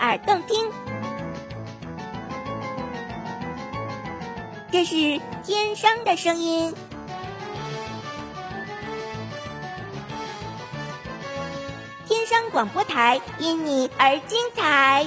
耳动听，这是天生的声音。天生广播台因你而精彩。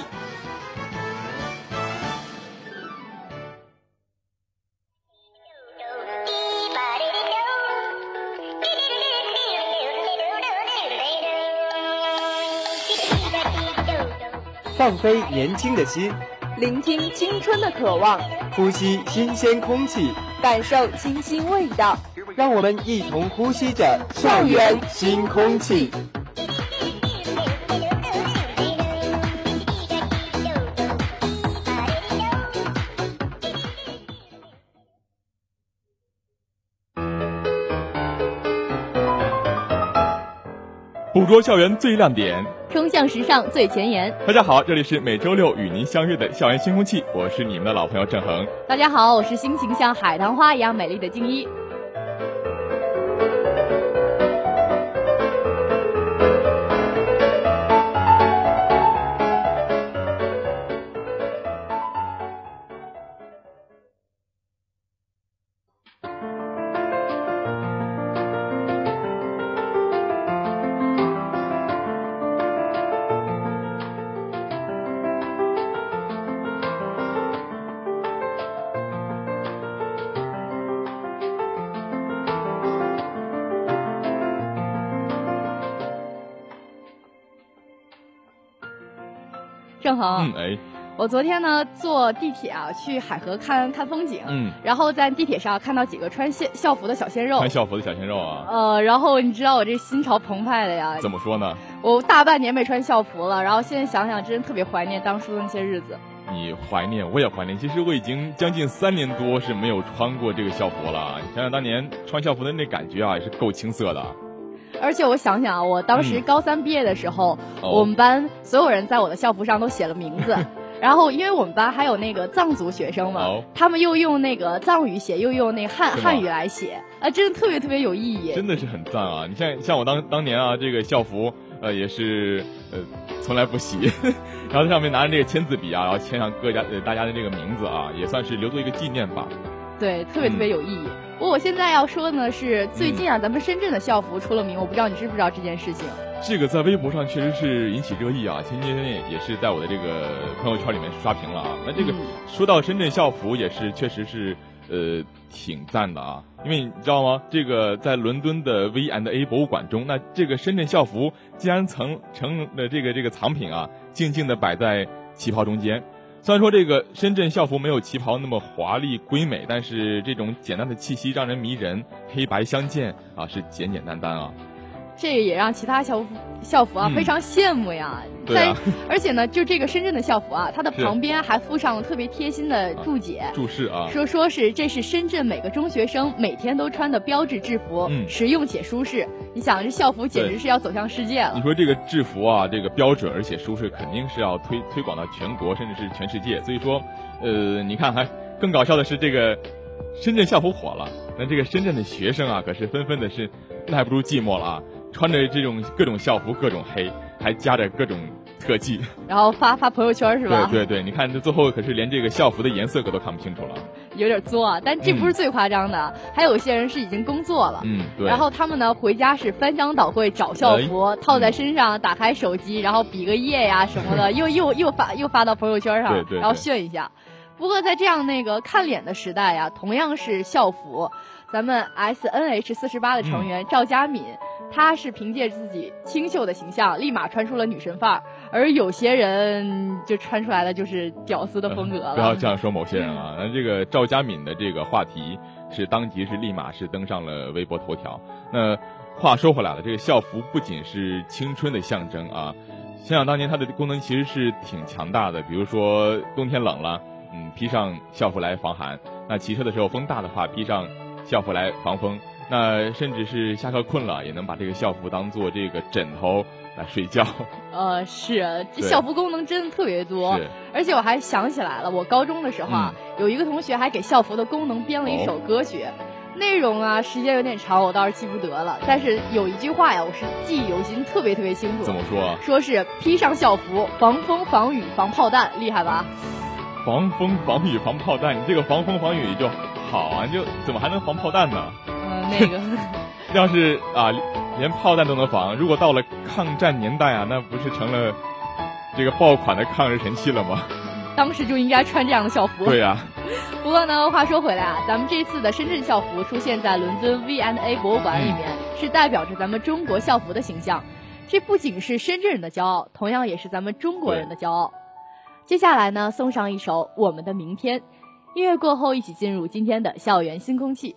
放飞年轻的心，聆听青春的渴望，呼吸新鲜空气，感受清新味道。让我们一同呼吸着校园新空气。捉校园最亮点，冲向时尚最前沿。大家好，这里是每周六与您相约的校园新空气，我是你们的老朋友郑恒。大家好，我是心情像海棠花一样美丽的静一。嗯，哎，我昨天呢坐地铁啊去海河看看风景，嗯，然后在地铁上看到几个穿校校服的小鲜肉，穿校服的小鲜肉啊，呃，然后你知道我这心潮澎湃的呀，怎么说呢？我大半年没穿校服了，然后现在想想，真特别怀念当初的那些日子。你怀念，我也怀念。其实我已经将近三年多是没有穿过这个校服了。你想想当年穿校服的那感觉啊，也是够青涩的。而且我想想啊，我当时高三毕业的时候，哦我们班所有人在我的校服上都写了名字。然后，因为我们班还有那个藏族学生嘛，哦他们又用那个藏语写，又用那个汉汉语来写，啊，真的特别特别有意义。真的是很赞啊！你像像我当当年啊，这个校服呃也是呃从来不洗，然后在上面拿着这个签字笔啊，然后签上各家呃大家的这个名字啊，也算是留作一个纪念吧。对，特别特别有意义。不过我现在要说的呢是，最近啊，咱们深圳的校服出了名，我不知道你知不知道这件事情。这个在微博上确实是引起热议啊，前几天也也是在我的这个朋友圈里面刷屏了啊。那这个嗯说到深圳校服，也是确实是呃，挺赞的啊。因为你知道吗？这个在伦敦的 V and A 博物馆中，那这个深圳校服竟然曾成了这个这个藏品啊，静静的摆在旗袍中间。虽然说这个深圳校服没有旗袍那么华丽瑰美，但是这种简单的气息让人迷人，黑白相间啊，是简简单单啊。这也让其他校服校服啊非常羡慕呀。对而且呢，就这个深圳的校服啊，它的旁边还附上了特别贴心的注解、注释啊，说说是这是深圳每个中学生每天都穿的标志制服，实用且舒适。你想，这校服简直是要走向世界了。你说这个制服啊，这个标准而且舒适，肯定是要推推广到全国甚至是全世界。所以说，呃，你看还更搞笑的是，这个深圳校服火了，那这个深圳的学生啊，可是纷纷的是耐不住寂寞了啊。穿着这种各种校服，各种黑，还加着各种特技，然后发发朋友圈是吧？对对对，你看这最后可是连这个校服的颜色可都看不清楚了，有点作啊。但这不是最夸张的，还有些人是已经工作了，嗯，对。然后他们呢回家是翻箱倒柜找校服，套在身上，打开手机，然后比个耶呀什么的，又又又发又发到朋友圈上，然后炫一下。不过在这样那个看脸的时代呀，同样是校服，咱们 S N H 四十八的成员赵佳敏。他是凭借自己清秀的形象，立马穿出了女神范儿，而有些人就穿出来的就是屌丝的风格了。不要这样说某些人啊！那这个赵佳敏的这个话题是当即是立马是登上了微博头条。那话说回来了，这个校服不仅是青春的象征啊，想想当年它的功能其实是挺强大的。比如说冬天冷了，嗯，披上校服来防寒；那骑车的时候风大的话，披上校服来防风。那甚至是下课困了，也能把这个校服当做这个枕头来睡觉。呃，是，这校服功能真的特别多。而且我还想起来了，我高中的时候啊，有一个同学还给校服的功能编了一首歌曲，内容啊时间有点长，我倒是记不得了。但是有一句话呀，我是记忆犹新，特别特别清楚。怎么说？说是披上校服，防风防雨防炮弹，厉害吧？防风防雨防炮弹，你这个防风防雨就好啊，你就怎么还能防炮弹呢？那个，要是啊，连炮弹都能防，如果到了抗战年代啊，那不是成了这个爆款的抗日神器了吗？当时就应该穿这样的校服。对呀。不过呢，话说回来啊，咱们这次的深圳校服出现在伦敦 V and A 博物馆里面，是代表着咱们中国校服的形象。这不仅是深圳人的骄傲，同样也是咱们中国人的骄傲。接下来呢，送上一首《我们的明天》，音乐过后，一起进入今天的校园新空气。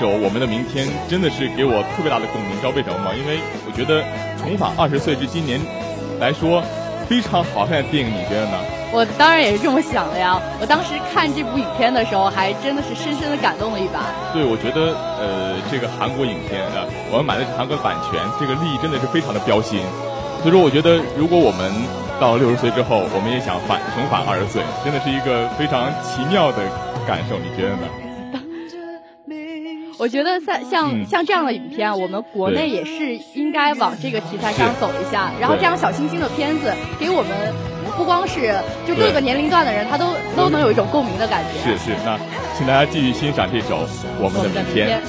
首《我们的明天》，真的是给我特别大的共鸣，知道为什么吗？因为我觉得重返二十岁是今年来说非常好看的电影，你觉得呢？我当然也是这么想的呀！我当时看这部影片的时候，还真的是深深的感动了一把。对，我觉得呃，这个韩国影片啊，我们买的是韩国版权，这个利益真的是非常的标新。所以说，我觉得如果我们到六十岁之后，我们也想返重返二十岁，真的是一个非常奇妙的感受，你觉得呢？我觉得像像像这样的影片，我们国内也是应该往这个题材上走一下。然后这样小清新的片子，给我们不光是就各个年龄段的人，他都都能有一种共鸣的感觉。是是，那请大家继续欣赏这首《我们的明天》。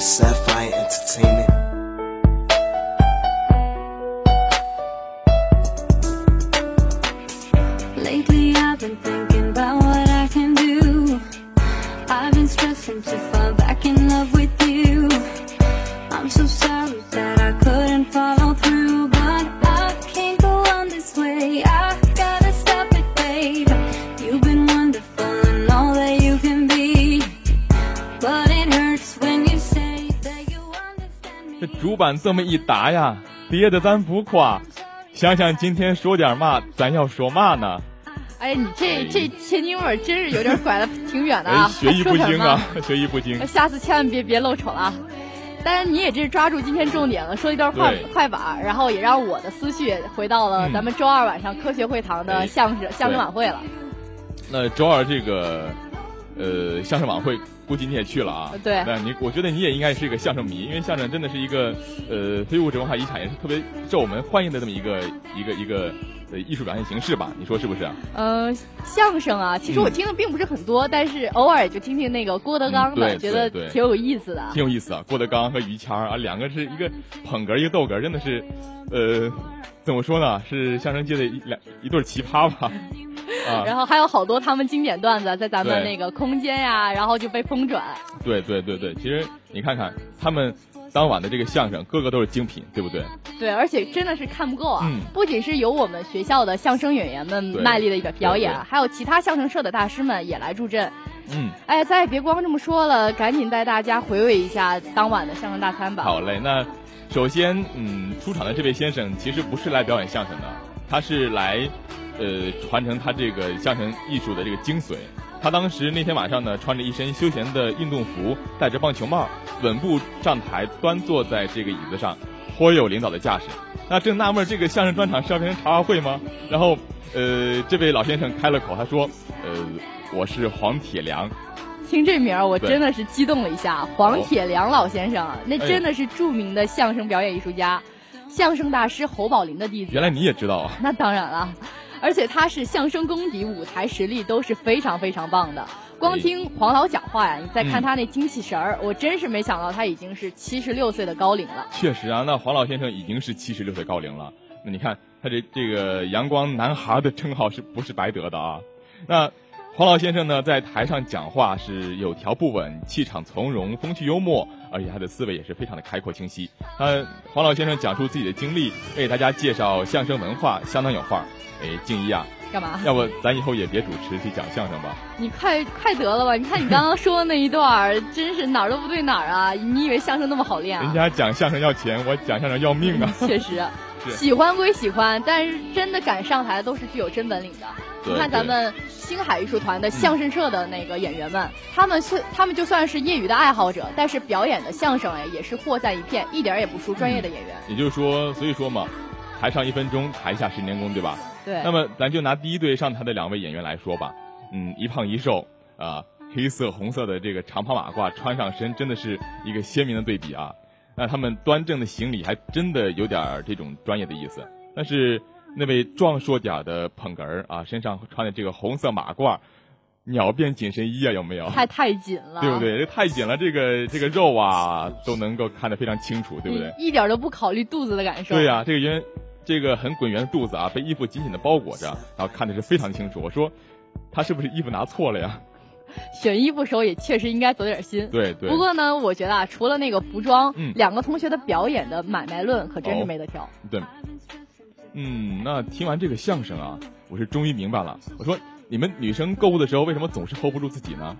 with Sapphire Entertainment. Lately I've been thinking about what I can do. I've been stressing to 这么一答呀，跌的咱不垮。想想今天说点嘛，咱要说嘛呢？哎，你这这天津味真是有点拐的 挺远的啊！学艺不精啊，学艺不精。下次千万别别露丑了。当然，你也这是抓住今天重点了，说一段快快板，然后也让我的思绪回到了咱们周二晚上科学会堂的相声相声晚会了。那周二这个呃相声晚会。估计你也去了啊？对，那你我觉得你也应该是一个相声迷，因为相声真的是一个呃非物质文化遗产，也是特别受我们欢迎的这么一个一个一个呃艺术表现形式吧？你说是不是？呃，相声啊，其实我听的并不是很多，但是偶尔也就听听那个郭德纲的，觉得挺有意思的。挺有意思啊，郭德纲和于谦啊，两个是一个捧哏一个逗哏，真的是呃怎么说呢？是相声界的一两一对奇葩吧。啊然后还有好多他们经典段子在咱们那个空间呀，然后就被疯转。对对对对，其实你看看他们当晚的这个相声，个个都是精品，对不对？对，而且真的是看不够啊！不仅是有我们学校的相声演员们卖力的一个表演，还有其他相声社的大师们也来助阵。嗯，哎，咱也别光这么说了，赶紧带大家回味一下当晚的相声大餐吧。好嘞，那首先，嗯，出场的这位先生其实不是来表演相声的，他是来。呃，传承他这个相声艺术的这个精髓。他当时那天晚上呢，穿着一身休闲的运动服，戴着棒球帽，稳步上台，端坐在这个椅子上，颇有领导的架势。那正纳闷这个相声专场是要变成茶话会吗？然后，呃，这位老先生开了口，他说：“呃，我是黄铁良。”听这名儿，我真的是激动了一下。黄铁良老先生，那真的是著名的相声表演艺术家，相声大师侯宝林的弟子。原来你也知道啊？那当然了。而且他是相声功底、舞台实力都是非常非常棒的。光听黄老讲话呀，你再看他那精气神儿，我真是没想到他已经是七十六岁的高龄了。确实啊，那黄老先生已经是七十六岁高龄了。那你看他这这个阳光男孩的称号是不是白得的啊？那黄老先生呢，在台上讲话是有条不紊，气场从容，风趣幽默，而且他的思维也是非常的开阔清晰。他黄老先生讲述自己的经历，为大家介绍相声文化，相当有范儿。哎，静怡啊，干嘛？要不咱以后也别主持去讲相声吧？你快快得了吧！你看你刚刚说的那一段，真是哪儿都不对哪儿啊！你以为相声那么好练啊？人家讲相声要钱，我讲相声要命啊！确实，喜欢归喜欢，但是真的敢上台的都是具有真本领的。你看咱们星海艺术团的相声社的那个演员们，他们是他们就算是业余的爱好者，但是表演的相声哎也是货在一片，一点也不输专业的演员。也就是说，所以说嘛，台上一分钟，台下十年功，对吧？对，那么咱就拿第一队上台的两位演员来说吧，嗯，一胖一瘦啊，黑色、红色的这个长袍马褂穿上身，真的是一个鲜明的对比啊。那他们端正的行礼，还真的有点这种专业的意思。但是那位壮硕点的捧哏儿啊，身上穿的这个红色马褂。鸟变紧身衣啊，有没有？太太紧了，对不对？这太紧了，这个这个肉啊都能够看得非常清楚，对不对？一点都不考虑肚子的感受。对呀，这个圆，这个很滚圆的肚子啊，被衣服紧紧的包裹着，然后看的是非常清楚。我说，他是不是衣服拿错了呀？选衣服时候也确实应该走点心。对对。不过呢，我觉得啊，除了那个服装，两个同学的表演的买卖论可真是没得挑。对。嗯，那听完这个相声啊，我是终于明白了。我说。你们女生购物的时候为什么总是 hold 不住自己呢？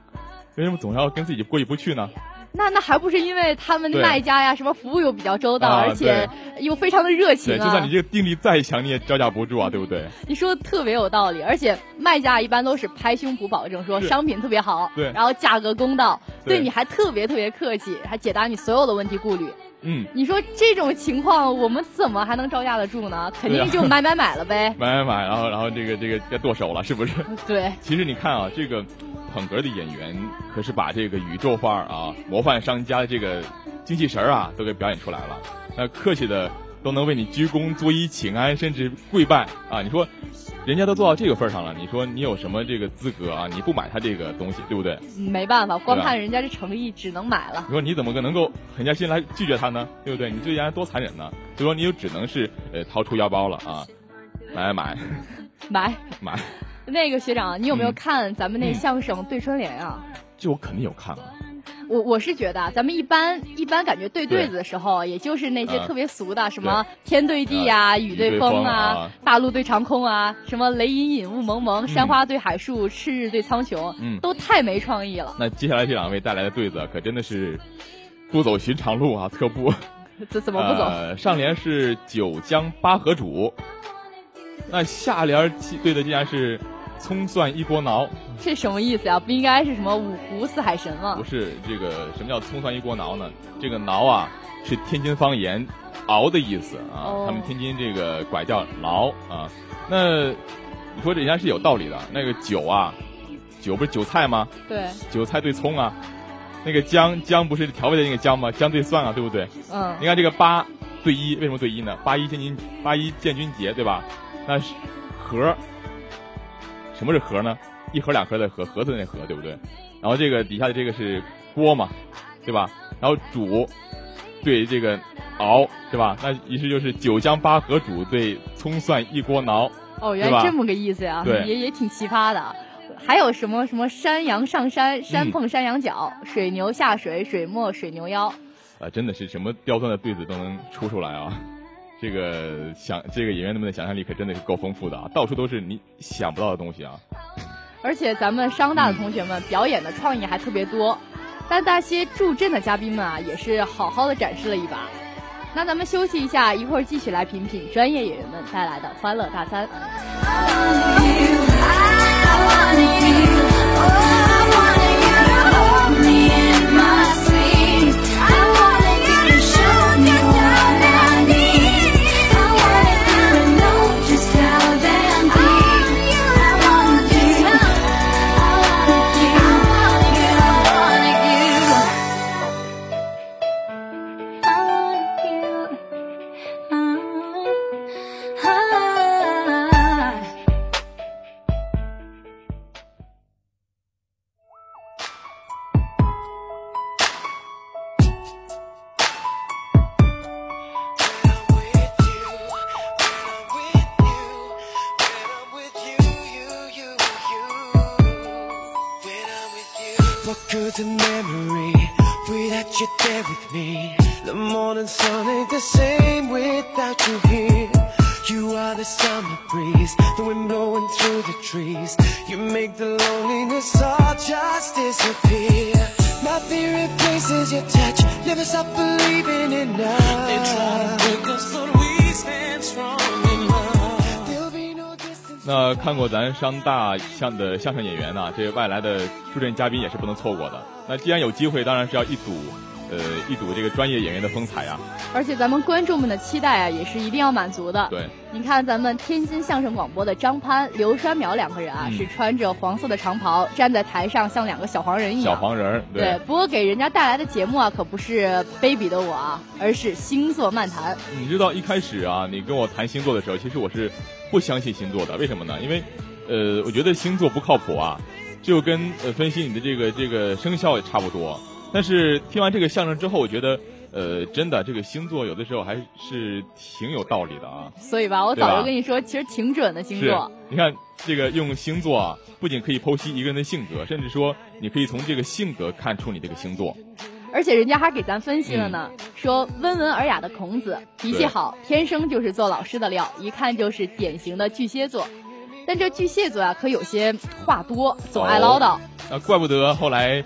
为什么总要跟自己过意不去呢？那那还不是因为他们卖家呀，什么服务又比较周到，而且又非常的热情啊！就算你这个定力再强，你也招架不住啊，对不对？你说的特别有道理，而且卖家一般都是拍胸脯保证说商品特别好，对，然后价格公道，对你还特别特别客气，还解答你所有的问题顾虑。嗯，你说这种情况，我们怎么还能招架得住呢？肯定就买买买了呗。买买买，然后然后这个这个要剁手了，是不是？对。其实你看啊，这个捧哏的演员可是把这个宇宙范儿啊、模范商家的这个精气神儿啊，都给表演出来了。那客气的都能为你鞠躬、作揖、请安，甚至跪拜啊！你说。人家都做到这个份上了，你说你有什么这个资格啊？你不买他这个东西，对不对？没办法，光看人家这诚意，只能买了。你说你怎么个能够狠下心来拒绝他呢？对不对？你对人家多残忍呢？所以说你就只能是呃掏出腰包了啊，买买 买 买。那个学长，你有没有看咱们那相声对春联啊？这我肯定有看啊。我我是觉得，咱们一般一般感觉对对子的时候，也就是那些特别俗的，什么天对地啊，雨对风啊，大陆对长空啊，什么雷隐隐雾蒙蒙，山花对海树，赤日对苍穹，嗯，都太没创意了。那接下来这两位带来的对子可真的是不走寻常路啊，特步。怎怎么不走？上联是九江八河主，那下联对的竟然是。葱蒜一锅熬，这什么意思呀？不应该是什么五湖四海神吗？不是，这个什么叫葱蒜一锅熬呢？这个熬啊，是天津方言“熬”的意思啊。他们天津这个拐叫“熬”啊。那你说这人家是有道理的。那个韭啊，韭不是韭菜吗？对。韭菜对葱啊，那个姜姜不是调味的那个姜吗？姜对蒜啊，对不对？嗯。你看这个八对一，为什么对一呢？八一建军八一建军节，对吧？那是和。什么是盒呢？一盒两盒的盒，盒子那盒，对不对？然后这个底下的这个是锅嘛，对吧？然后煮对这个熬，对吧？那于是就是九江八河煮对葱蒜一锅熬。哦，原来这么个意思呀！对，也也挺奇葩的。还有什么什么山羊上山，山碰山羊角；水牛下水，水没水牛腰。啊，真的是什么刁钻的对子都能出出来啊！这个想这个演员们的想象力可真的是够丰富的啊，到处都是你想不到的东西啊。而且咱们商大的同学们表演的创意还特别多，但那些助阵的嘉宾们啊，也是好好的展示了一把。那咱们休息一下，一会儿继续来品品专业演员们带来的欢乐大餐。那看过咱商大相的相声演员呢，这外来的助阵嘉宾也是不能错过的。那既然有机会，当然是要一睹呃一睹这个专业演员的风采啊。而且咱们观众们的期待啊，也是一定要满足的。对，你看咱们天津相声广播的张潘、刘山淼两个人啊，是穿着黄色的长袍站在台上，像两个小黄人一样。小黄人，对。不过给人家带来的节目啊，可不是卑鄙的我啊，而是星座漫谈。你知道一开始啊，你跟我谈星座的时候，其实我是不相信星座的。为什么呢？因为，呃，我觉得星座不靠谱啊。就跟呃分析你的这个这个生肖也差不多，但是听完这个相声之后，我觉得呃真的这个星座有的时候还是挺有道理的啊。所以吧，我早就跟你说，其实挺准的星座。你看这个用星座啊，不仅可以剖析一个人的性格，甚至说你可以从这个性格看出你这个星座。而且人家还给咱分析了呢，说温文尔雅的孔子脾气好，天生就是做老师的料，一看就是典型的巨蟹座。但这巨蟹座啊，可有些话多，总爱唠叨。那怪不得后来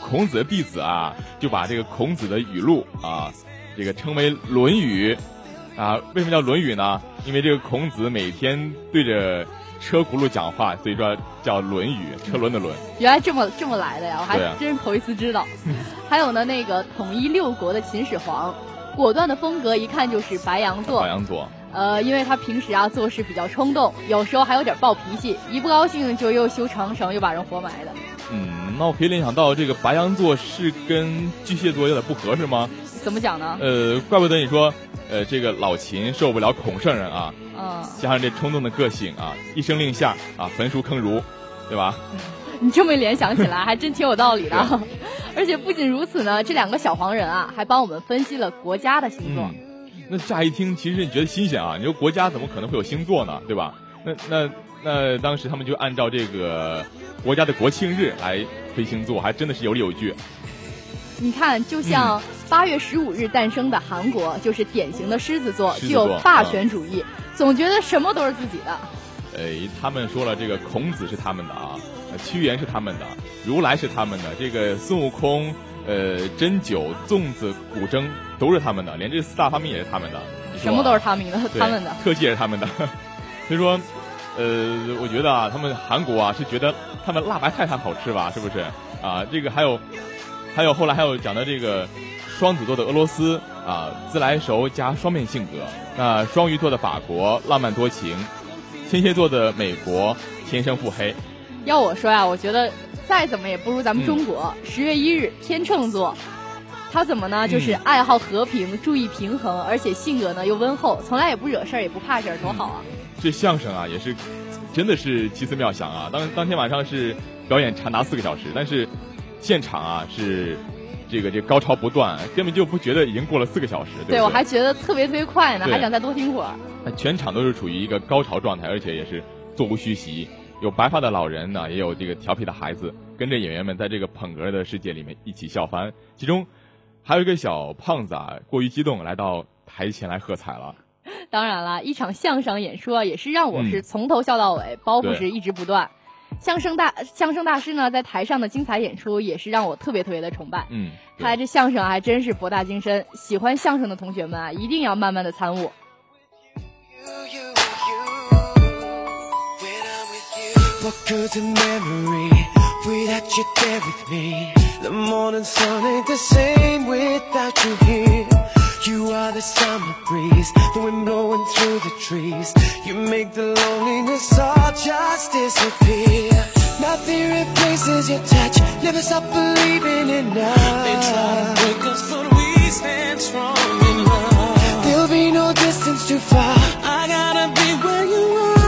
孔子的弟子啊，就把这个孔子的语录啊，这个称为《论语》啊。为什么叫《论语》呢？因为这个孔子每天对着车轱辘讲话，所以说叫《论语》，车轮的轮。原来这么这么来的呀，我还真是头一次知道。还有呢，那个统一六国的秦始皇，果断的风格，一看就是白羊座。白羊座。呃，因为他平时啊做事比较冲动，有时候还有点暴脾气，一不高兴就又修长城，又把人活埋的。嗯，那我可以联想到这个白羊座是跟巨蟹座有点不合，适吗？怎么讲呢？呃，怪不得你说，呃，这个老秦受不了孔圣人啊，嗯，加上这冲动的个性啊，一声令下啊，焚书坑儒，对吧？你这么联想起来，还真挺有道理的。而且不仅如此呢，这两个小黄人啊，还帮我们分析了国家的星座。那乍一听，其实你觉得新鲜啊？你说国家怎么可能会有星座呢？对吧？那那那当时他们就按照这个国家的国庆日来推星座，还真的是有理有据。你看，就像八月十五日诞生的韩国，就是典型的狮子座，具有霸权主义，总觉得什么都是自己的。哎，他们说了，这个孔子是他们的啊，屈原是他们的，如来是他们的，这个孙悟空。呃，针灸、粽子、古筝都是他们的，连这四大发明也是他们的。什么都是他们的，他们的特技也是他们的。所以说，呃，我觉得啊，他们韩国啊是觉得他们辣白菜它好吃吧？是不是？啊，这个还有，还有后来还有讲的这个双子座的俄罗斯啊，自来熟加双面性格。那双鱼座的法国浪漫多情，天蝎座的美国天生腹黑。要我说呀，我觉得。再怎么也不如咱们中国。十月一日，天秤座，他怎么呢？就是爱好和平，注意平衡，而且性格呢又温厚，从来也不惹事儿，也不怕事儿，多好啊！这相声啊，也是真的是奇思妙想啊！当当天晚上是表演长达四个小时，但是现场啊是这个这高潮不断，根本就不觉得已经过了四个小时。对我还觉得特别特别快呢，还想再多听会儿。全场都是处于一个高潮状态，而且也是座无虚席。有白发的老人呢，也有这个调皮的孩子，跟着演员们在这个捧哏的世界里面一起笑翻。其中，还有一个小胖子啊，过于激动，来到台前来喝彩了。当然了，一场相声演出啊，也是让我是从头笑到尾，包袱是一直不断。相声大相声大师呢，在台上的精彩演出，也是让我特别特别的崇拜。嗯，看来这相声还真是博大精深，喜欢相声的同学们啊，一定要慢慢的参悟。What good's a memory without you there with me? The morning sun ain't the same without you here. You are the summer breeze, the wind blowing through the trees. You make the loneliness all disappear. Nothing replaces your touch, never stop believing in love. They try to break us, but we stand strong in love. There'll be no distance too far. I gotta be where you are.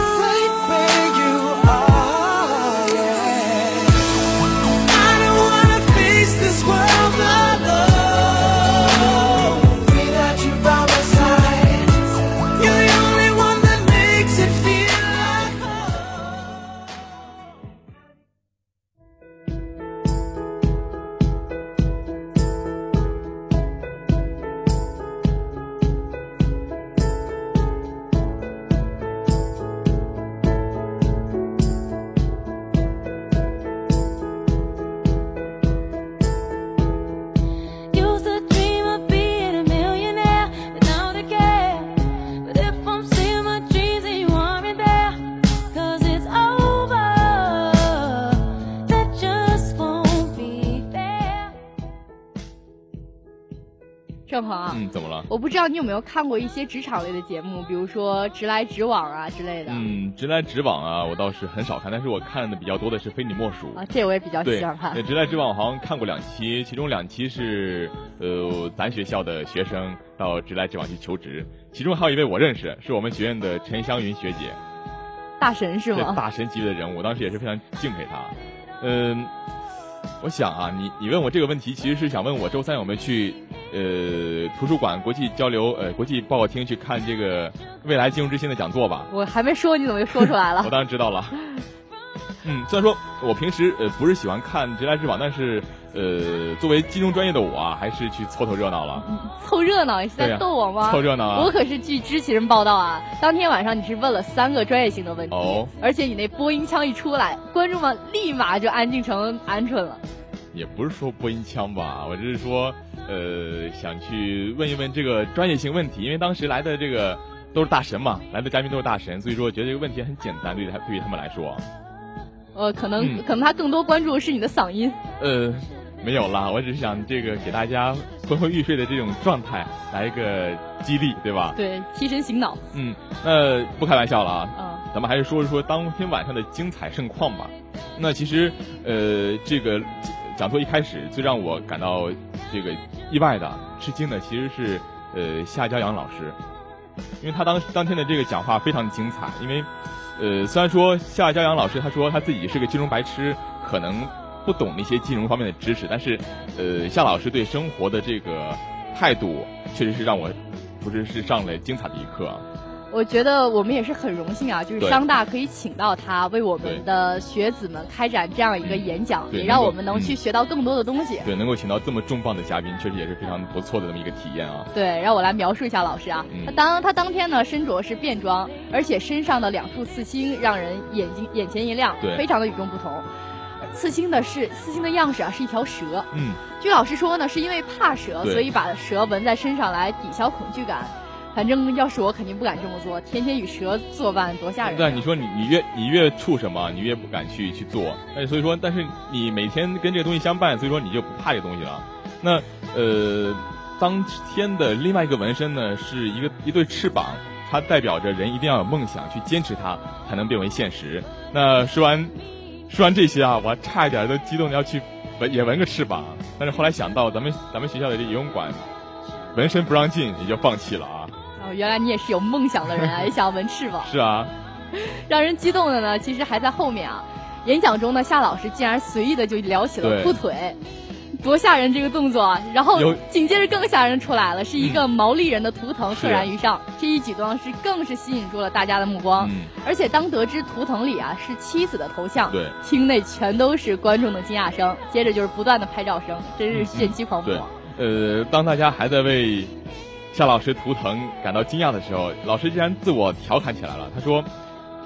知道你有没有看过一些职场类的节目，比如说《直来直往》啊之类的。嗯，《直来直往》啊，我倒是很少看，但是我看的比较多的是《非你莫属》啊，这我也比较喜欢看。《直来直往》我好像看过两期，其中两期是呃咱学校的学生到直来直往去求职，其中还有一位我认识，是我们学院的陈湘云学姐，大神是吗？大神级别的人物，当时也是非常敬佩她。嗯，我想啊，你你问我这个问题，其实是想问我周三有没有去。呃，图书馆国际交流呃国际报告厅去看这个未来金融之星的讲座吧。我还没说，你怎么就说出来了？我当然知道了。嗯，虽然说我平时呃不是喜欢看直来直往，但是呃作为金融专业的我啊，还是去凑凑热闹了。凑热闹？你是在逗我吗？凑热闹啊！我可是据知情人报道啊，当天晚上你是问了三个专业性的问题，哦，而且你那播音腔一出来，观众们立马就安静成鹌鹑了。也不是说播音腔吧，我只是说。呃，想去问一问这个专业性问题，因为当时来的这个都是大神嘛，来的嘉宾都是大神，所以说我觉得这个问题很简单，对他对于他们来说。呃，可能可能他更多关注的是你的嗓音。呃，没有啦，我只是想这个给大家昏昏欲睡的这种状态来一个激励，对吧？对，提神醒脑。嗯，那不开玩笑了啊，嗯，咱们还是说一说当天晚上的精彩盛况吧。那其实，呃，这个。讲座一开始，最让我感到这个意外的、吃惊的，其实是呃夏骄阳老师，因为他当当天的这个讲话非常精彩。因为呃虽然说夏骄阳老师他说他自己是个金融白痴，可能不懂那些金融方面的知识，但是呃夏老师对生活的这个态度，确实是让我不是是上了精彩的一课。我觉得我们也是很荣幸啊，就是商大可以请到他为我们的学子们开展这样一个演讲，也让我们能去学到更多的东西。对，能够请到这么重磅的嘉宾，确实也是非常不错的这么一个体验啊。对，让我来描述一下老师啊，他当他当天呢身着是便装，而且身上的两处刺青让人眼睛眼前一亮，非常的与众不同。刺青的是刺青的样式啊，是一条蛇。嗯，据老师说呢，是因为怕蛇，所以把蛇纹在身上来抵消恐惧感。反正要是我，肯定不敢这么做。天天与蛇作伴，多吓人！对，你说你你越你越畜生嘛，你越不敢去去做。哎，所以说，但是你每天跟这个东西相伴，所以说你就不怕这东西了。那呃，当天的另外一个纹身呢，是一个一对翅膀，它代表着人一定要有梦想，去坚持它，才能变为现实。那说完说完这些啊，我差一点都激动的要去纹也纹个翅膀，但是后来想到咱们咱们学校的这游泳馆纹身不让进，也就放弃了啊。原来你也是有梦想的人啊，也想要纹翅膀。是啊，让人激动的呢，其实还在后面啊。演讲中呢，夏老师竟然随意的就撩起了裤腿，多吓人这个动作！然后紧接着更吓人出来了，是一个毛利人的图腾赫然于上，这一举动是更是吸引住了大家的目光。而且当得知图腾里啊是妻子的头像，对，厅内全都是观众的惊讶声，接着就是不断的拍照声，真是炫妻狂魔。呃，当大家还在为。夏老师图腾感到惊讶的时候，老师竟然自我调侃起来了。他说：“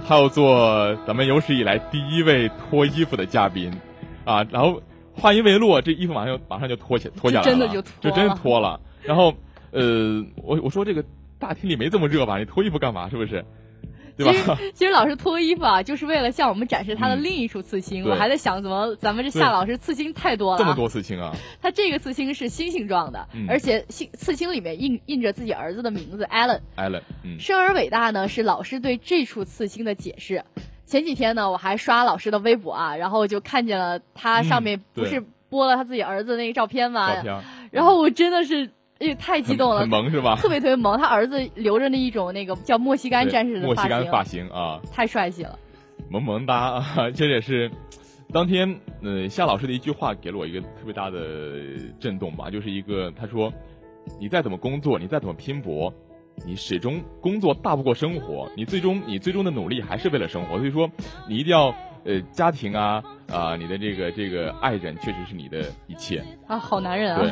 他要做咱们有史以来第一位脱衣服的嘉宾，啊！”然后话音未落，这衣服马上就马上就脱起脱下来了，真的就就真脱了。然后，呃，我我说这个大厅里没这么热吧？你脱衣服干嘛？是不是？其实其实老师脱衣服啊，就是为了向我们展示他的另一处刺青。我还在想，怎么咱们这夏老师刺青太多了？这么多刺青啊！他这个刺青是星星状的，而且星刺青里面印印着自己儿子的名字 Allen。Allen，生而伟大呢，是老师对这处刺青的解释。前几天呢，我还刷老师的微博啊，然后就看见了他上面不是播了他自己儿子那个照片吗？然后我真的是。哎，太激动了，很萌是吧？特别特别萌，他儿子留着那一种那个叫莫西干战士的莫西干发型啊，太帅气了，萌萌哒啊！这也是当天呃夏老师的一句话给了我一个特别大的震动吧，就是一个他说：“你再怎么工作，你再怎么拼搏，你始终工作大不过生活，你最终你最终的努力还是为了生活。所以说，你一定要呃家庭啊啊，你的这个这个爱人确实是你的一切啊，好男人啊！”对。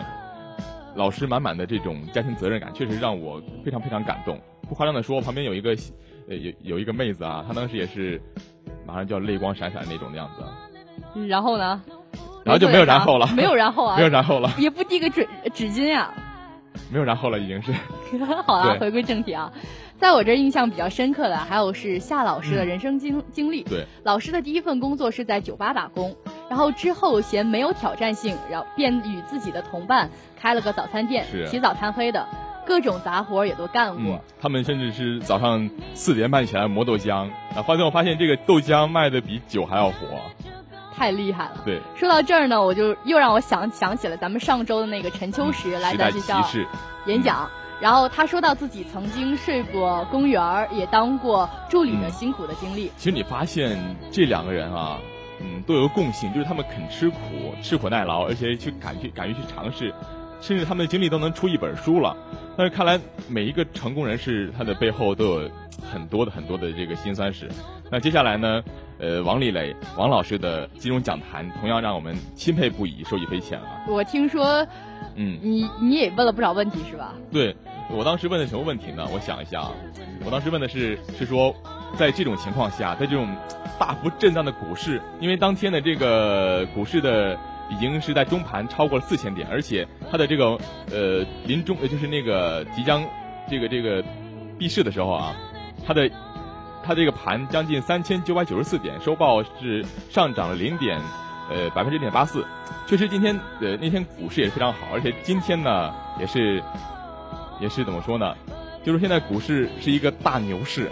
老师满满的这种家庭责任感，确实让我非常非常感动。不夸张的说，旁边有一个呃有有一个妹子啊，她当时也是马上就要泪光闪闪那种的样子。然后呢？然后就没有然后了。没有然后啊！没有然后了。也不递个纸纸巾呀。没有然后了，已经是。好了，回归正题啊。在我这印象比较深刻的，还有是夏老师的人生经经历。对。老师的第一份工作是在酒吧打工。然后之后嫌没有挑战性，然后便与自己的同伴开了个早餐店，起早贪黑的，各种杂活也都干过。他们甚至是早上四点半起来磨豆浆，啊，发现我发现这个豆浆卖的比酒还要火，太厉害了。对，说到这儿呢，我就又让我想想起了咱们上周的那个陈秋实来咱学校演讲。然后他说到自己曾经睡过公园儿，也当过助理的辛苦的经历。其实你发现这两个人啊，嗯，都有共性，就是他们肯吃苦、吃苦耐劳，而且去敢去敢于去尝试，甚至他们的经历都能出一本书了。但是看来每一个成功人士，他的背后都有很多的很多的这个辛酸史。那接下来呢，呃，王立磊王老师的金融讲坛同样让我们钦佩不已，受益匪浅啊。我听说。嗯，你你也问了不少问题是吧？对，我当时问的什么问题呢？我想一下啊，我当时问的是是说，在这种情况下，在这种大幅震荡的股市，因为当天的这个股市的已经是在中盘超过了四千点，而且它的这个呃临终呃就是那个即将这个这个闭市的时候啊，它的它这个盘将近三千九百九十四点，收报是上涨了零点。呃，百分之零点八四，确实今天呃那天股市也是非常好，而且今天呢也是也是怎么说呢？就是现在股市是一个大牛市，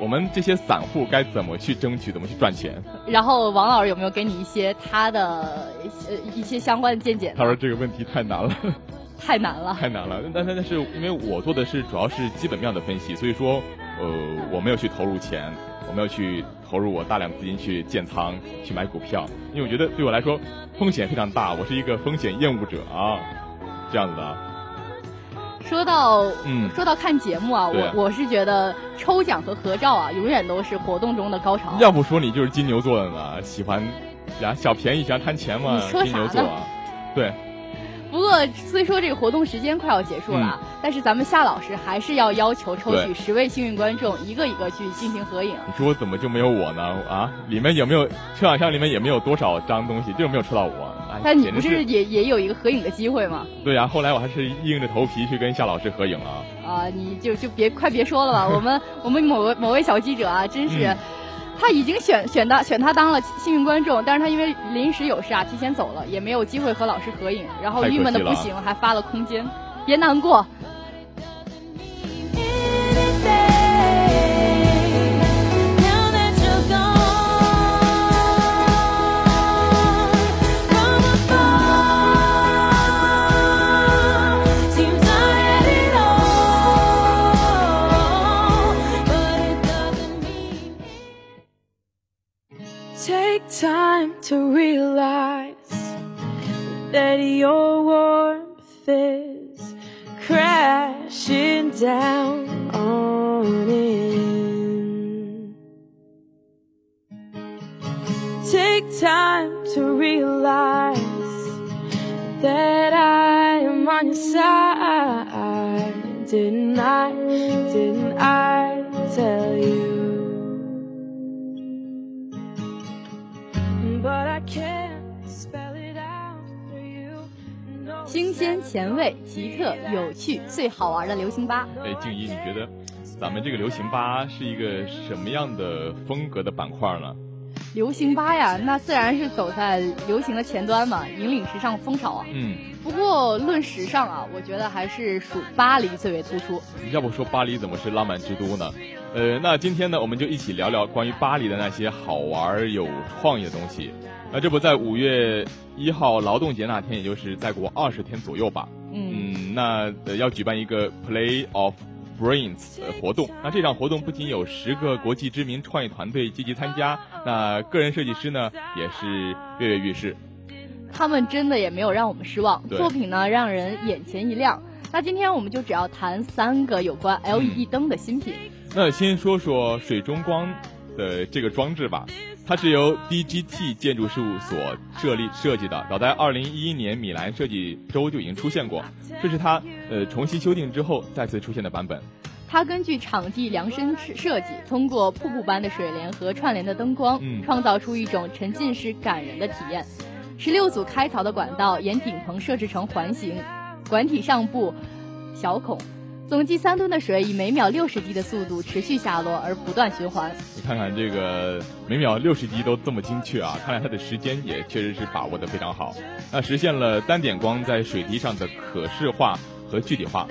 我们这些散户该怎么去争取，怎么去赚钱？然后王老师有没有给你一些他的呃一些相关的见解？他说这个问题太难了，太难了，太难了。但但但是因为我做的是主要是基本面的分析，所以说呃我没有去投入钱。我没有去投入我大量资金去建仓去买股票，因为我觉得对我来说风险非常大，我是一个风险厌恶者啊，这样子的。说到嗯，说到看节目啊，我我是觉得抽奖和合照啊，永远都是活动中的高潮。要不说你就是金牛座的呢，喜欢呀小便宜，喜欢贪钱嘛，金牛座，对。不过，虽说这个活动时间快要结束了，但是咱们夏老师还是要要求抽取十位幸运观众，一个一个去进行合影。你说怎么就没有我呢？啊，里面有没有抽奖箱里面也没有多少张东西，就是没有抽到我。但你不是也也有一个合影的机会吗？对呀，后来我还是硬着头皮去跟夏老师合影了。啊，你就就别快别说了吧，我们我们某位某位小记者啊，真是。他已经选选到选他当了幸运观众，但是他因为临时有事啊，提前走了，也没有机会和老师合影，然后郁闷的不行，还发了空间，别难过。Time to realize that your warmth is crashing down on in. Take time to realize that I am on your side. Didn't I? Didn't I 鲜、前卫、奇特、有趣、最好玩的流行吧。哎，静怡，你觉得咱们这个流行吧是一个什么样的风格的板块呢？流行吧呀，那自然是走在流行的前端嘛，引领时尚风潮啊。嗯。不过论时尚啊，我觉得还是属巴黎最为突出。要不说巴黎怎么是浪漫之都呢？呃，那今天呢，我们就一起聊聊关于巴黎的那些好玩有创意的东西。那这不在五月一号劳动节那天，也就是再过二十天左右吧。嗯，那要举办一个 Play of Brains 活动。那这场活动不仅有十个国际知名创意团队积极参加，那个人设计师呢也是跃跃欲试。他们真的也没有让我们失望，作品呢让人眼前一亮。那今天我们就只要谈三个有关 LED 灯的新品。那先说说水中光的这个装置吧。它是由 DGT 建筑事务所设立设计的，早在二零一一年米兰设计周就已经出现过，这是它呃重新修订之后再次出现的版本。它根据场地量身设计，通过瀑布般的水帘和串联的灯光，创造出一种沉浸式感人的体验。十六组开槽的管道沿顶棚设置成环形，管体上部小孔。总计三吨的水以每秒六十滴的速度持续下落，而不断循环。你看看这个每秒六十滴都这么精确啊！看来它的时间也确实是把握的非常好。那实现了单点光在水滴上的可视化和具体化。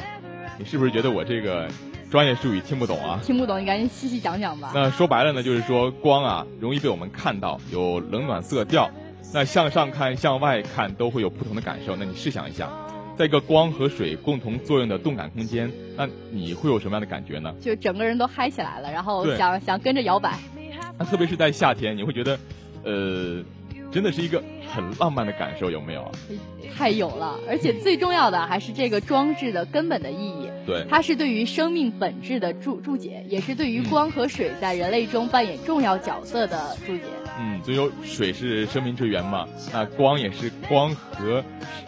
你是不是觉得我这个专业术语听不懂啊？听不懂，你赶紧细细讲讲吧。那说白了呢，就是说光啊容易被我们看到，有冷暖色调。那向上看、向外看都会有不同的感受。那你试想一下。在一个光和水共同作用的动感空间，那你会有什么样的感觉呢？就整个人都嗨起来了，然后想想跟着摇摆。那特别是在夏天，你会觉得，呃，真的是一个很浪漫的感受，有没有？太有了，而且最重要的还是这个装置的根本的意义。对，它是对于生命本质的注注解，也是对于光和水在人类中扮演重要角色的注解。嗯，所以说水是生命之源嘛，那光也是光和，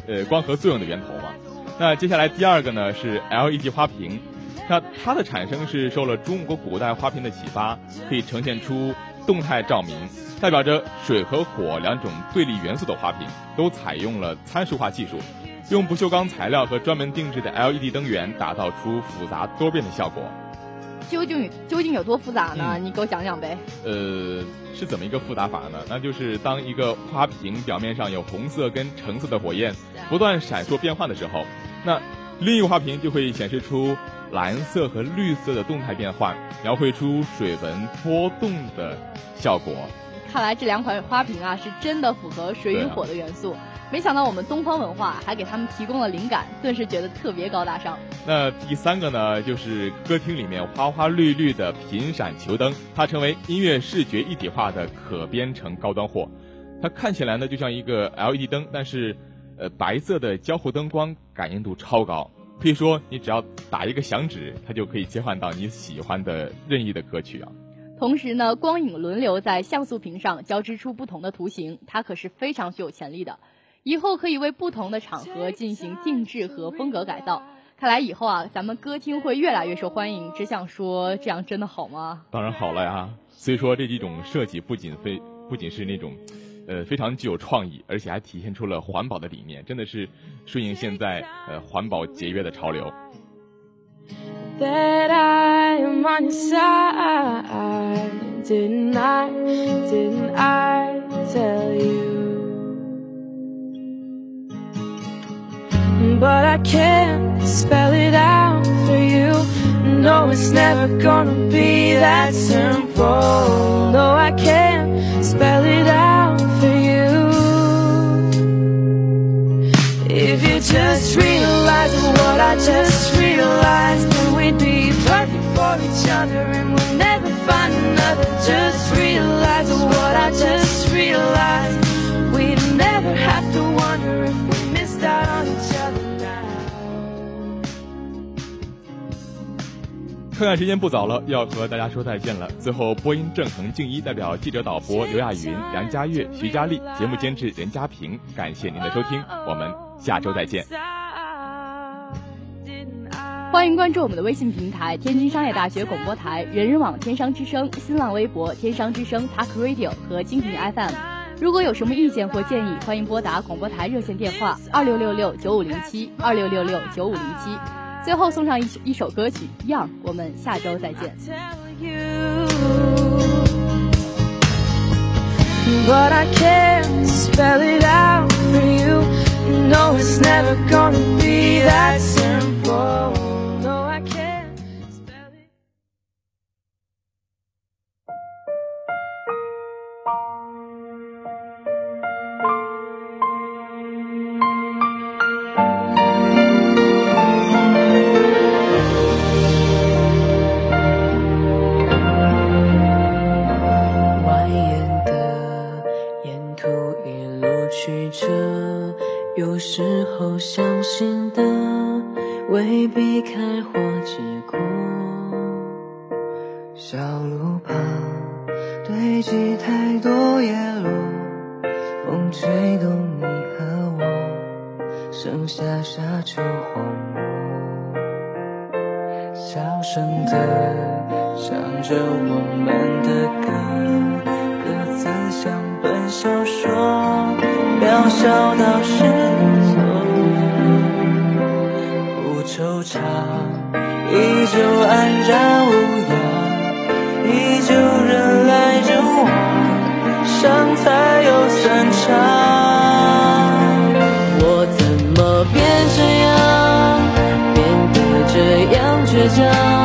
呃，光合作用的源头嘛。那接下来第二个呢是 LED 花瓶，那它的产生是受了中国古代花瓶的启发，可以呈现出动态照明，代表着水和火两种对立元素的花瓶，都采用了参数化技术，用不锈钢材料和专门定制的 LED 灯源，打造出复杂多变的效果。究竟究竟有多复杂呢？你给我讲讲呗。呃，是怎么一个复杂法呢？那就是当一个花瓶表面上有红色跟橙色的火焰不断闪烁变换的时候，那另一个花瓶就会显示出蓝色和绿色的动态变换，描绘出水纹波动的效果。看来这两款花瓶啊，是真的符合水与火的元素。没想到我们东方文化还给他们提供了灵感，顿时觉得特别高大上。那第三个呢，就是歌厅里面花花绿绿的频闪球灯，它成为音乐视觉一体化的可编程高端货。它看起来呢就像一个 LED 灯，但是，呃，白色的交互灯光感应度超高，可以说你只要打一个响指，它就可以切换到你喜欢的任意的歌曲啊。同时呢，光影轮流在像素屏上交织出不同的图形，它可是非常具有潜力的。以后可以为不同的场合进行定制和风格改造。看来以后啊，咱们歌厅会越来越受欢迎。只想说，这样真的好吗？当然好了呀。所以说这几种设计不仅非不仅是那种，呃，非常具有创意，而且还体现出了环保的理念，真的是顺应现在呃环保节约的潮流。But I can't spell it out for you. No, it's never gonna be that simple. No, I can't spell it out for you. If you just realize what I just realized, then we'd be perfect for each other 看看时间不早了，要和大家说再见了。最后，播音郑恒、静一代表记者导播刘亚云、梁佳悦、徐佳丽，节目监制任家平，感谢您的收听，我们下周再见。欢迎关注我们的微信平台“天津商业大学广播台”、人人网“天商之声”、新浪微博“天商之声 Talk Radio” 和蜻蜓 FM。如果有什么意见或建议，欢迎拨打广播台热线电话二六六六九五零七二六六六九五零七。最后送上一一首歌曲《Young》，我们下周再见。相信的未必开花结果。小路旁堆积太多叶落，风吹动你和我，剩下沙丘荒漠。小声的唱着我们的歌，歌词像本小说，渺小到失措。惆怅。依旧安然无恙，依旧人来人往，伤才有散场。我怎么变这样，变得这样倔强？